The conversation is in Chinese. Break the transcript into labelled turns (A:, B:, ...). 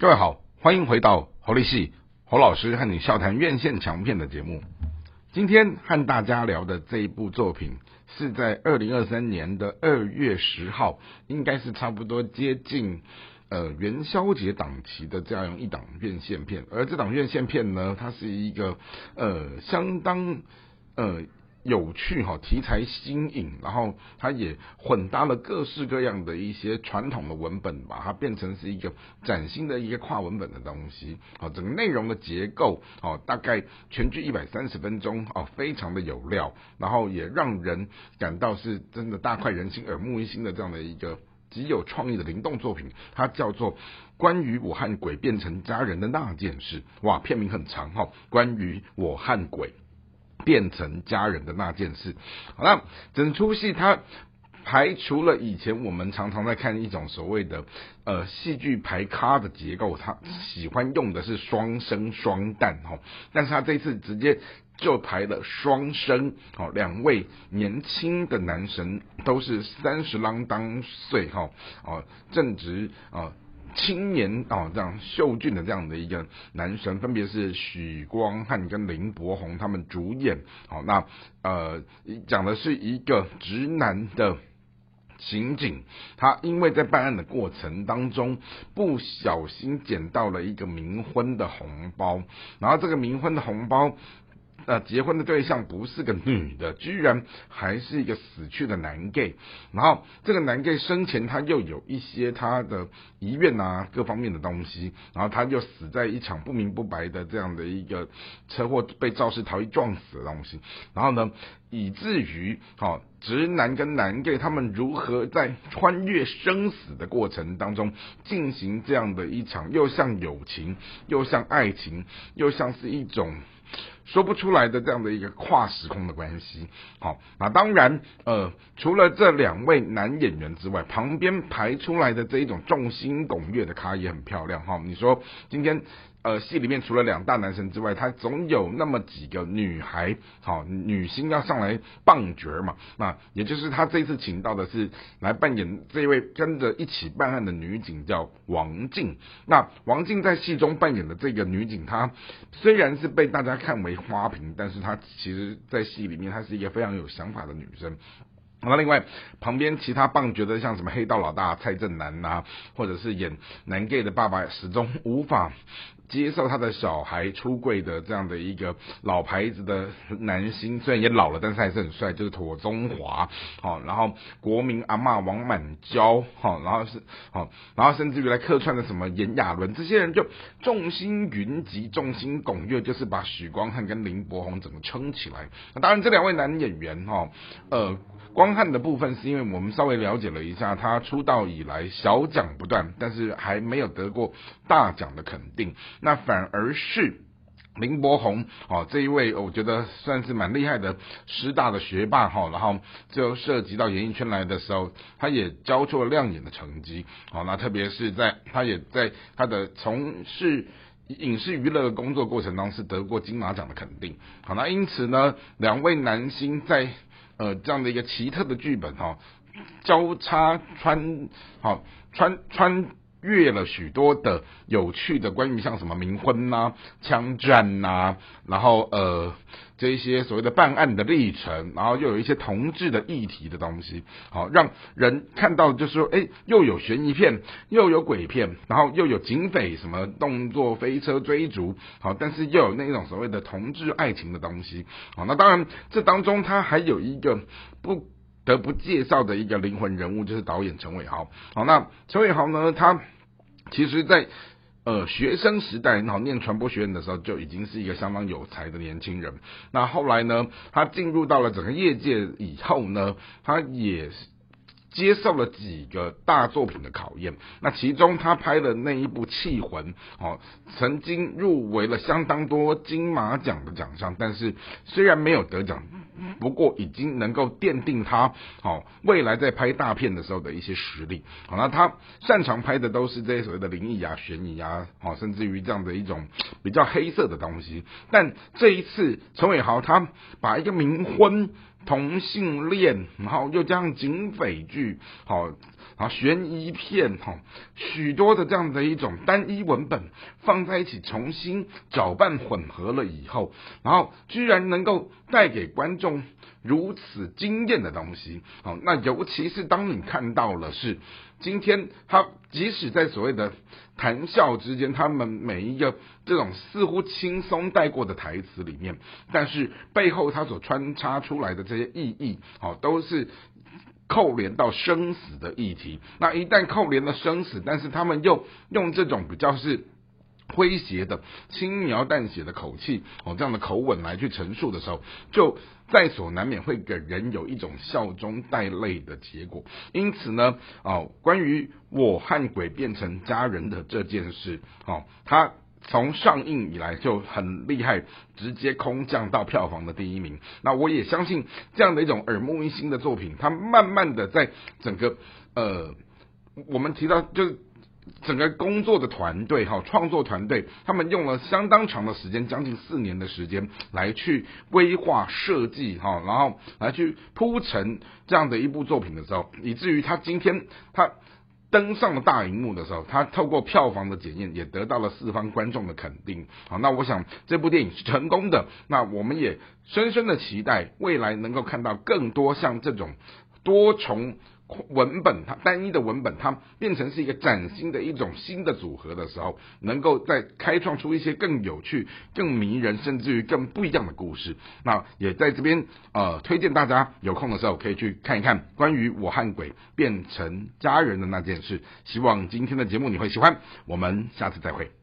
A: 各位好，欢迎回到侯立系侯老师和你笑谈院线强片的节目。今天和大家聊的这一部作品，是在二零二三年的二月十号，应该是差不多接近呃元宵节档期的这样一档院线片。而这档院线片呢，它是一个呃相当呃。有趣哈，题材新颖，然后它也混搭了各式各样的一些传统的文本，把它变成是一个崭新的一个跨文本的东西。好，整个内容的结构，哦，大概全剧一百三十分钟，哦，非常的有料，然后也让人感到是真的大快人心、耳目一新的这样的一个极有创意的灵动作品。它叫做《关于我和鬼变成家人的那件事》。哇，片名很长哈，《关于我和鬼》。变成家人的那件事，好了，整出戏它排除了以前我们常常在看一种所谓的呃戏剧排咖的结构，他喜欢用的是双生双旦哈，但是他这次直接就排了双生，哦，两位年轻的男神都是三十啷当岁哈，哦，正值啊。青年啊，这样秀俊的这样的一个男神，分别是许光汉跟林柏宏他们主演。好，那呃讲的是一个直男的刑警，他因为在办案的过程当中不小心捡到了一个冥婚的红包，然后这个冥婚的红包。呃，结婚的对象不是个女的，居然还是一个死去的男 gay。然后这个男 gay 生前他又有一些他的遗愿啊，各方面的东西。然后他就死在一场不明不白的这样的一个车祸，被肇事逃逸撞死的东西。然后呢，以至于好直男跟男 gay 他们如何在穿越生死的过程当中进行这样的一场又像友情又像爱情又像是一种。说不出来的这样的一个跨时空的关系，好，那当然，呃，除了这两位男演员之外，旁边排出来的这一种众星拱月的咖也很漂亮，哈，你说今天。呃，戏里面除了两大男神之外，他总有那么几个女孩，好女星要上来棒角嘛。那也就是他这次请到的是来扮演这位跟着一起办案的女警，叫王静。那王静在戏中扮演的这个女警，她虽然是被大家看为花瓶，但是她其实在戏里面她是一个非常有想法的女生。那另外旁边其他棒觉得像什么黑道老大蔡正南呐，或者是演男 gay 的爸爸，始终无法。接受他的小孩出柜的这样的一个老牌子的男星，虽然也老了，但是还是很帅，就是妥中华，好，然后国民阿嬷王满娇，好，然后是好，然后甚至于来客串的什么炎亚纶，这些人就众星云集，众星拱月，就是把许光汉跟林柏宏整个撑起来。那当然，这两位男演员，哈，呃。光汉的部分是因为我们稍微了解了一下，他出道以来小奖不断，但是还没有得过大奖的肯定。那反而是林柏宏哦，这一位我觉得算是蛮厉害的师大的学霸哈，然后就涉及到演艺圈来的时候，他也交出了亮眼的成绩。好，那特别是在他也在他的从事影视娱乐的工作过程当中是得过金马奖的肯定。好，那因此呢，两位男星在呃，这样的一个奇特的剧本哈，交叉穿好穿穿越了许多的有趣的关于像什么冥婚呐、枪战呐，然后呃。这一些所谓的办案的历程，然后又有一些同志的议题的东西，好让人看到就是说，哎，又有悬疑片，又有鬼片，然后又有警匪什么动作飞车追逐，好，但是又有那种所谓的同志爱情的东西，好，那当然这当中它还有一个不而不介绍的一个灵魂人物，就是导演陈伟豪，好，那陈伟豪呢，他其实在。呃，学生时代，然后念传播学院的时候，就已经是一个相当有才的年轻人。那后来呢，他进入到了整个业界以后呢，他也。接受了几个大作品的考验，那其中他拍的那一部《气魂》哦，曾经入围了相当多金马奖的奖项，但是虽然没有得奖，不过已经能够奠定他哦未来在拍大片的时候的一些实力。好，那他擅长拍的都是这些所谓的灵异啊、悬疑啊，哦，甚至于这样的一种比较黑色的东西。但这一次，陈伟豪他把一个冥婚。同性恋，然后又加上警匪剧，好，啊悬疑片哈，许多的这样的一种单一文本放在一起重新搅拌混合了以后，然后居然能够带给观众如此惊艳的东西，好，那尤其是当你看到了是今天他即使在所谓的谈笑之间，他们每一个这种似乎轻松带过的台词里面，但是背后他所穿插出来的这些意义，哦，都是扣连到生死的议题。那一旦扣连了生死，但是他们又用这种比较是诙谐的、轻描淡写的口气，哦，这样的口吻来去陈述的时候，就在所难免会给人有一种笑中带泪的结果。因此呢，哦，关于我和鬼变成家人的这件事，哦，它从上映以来就很厉害，直接空降到票房的第一名。那我也相信这样的一种耳目一新的作品，它慢慢的在整个呃，我们提到就是。整个工作的团队哈，创作团队，他们用了相当长的时间，将近四年的时间来去规划设计哈，然后来去铺陈这样的一部作品的时候，以至于他今天他登上了大荧幕的时候，他透过票房的检验，也得到了四方观众的肯定。好，那我想这部电影是成功的，那我们也深深的期待未来能够看到更多像这种多重。文本它单一的文本，它变成是一个崭新的一种新的组合的时候，能够再开创出一些更有趣、更迷人，甚至于更不一样的故事。那也在这边呃推荐大家有空的时候可以去看一看关于我和鬼变成家人的那件事。希望今天的节目你会喜欢，我们下次再会。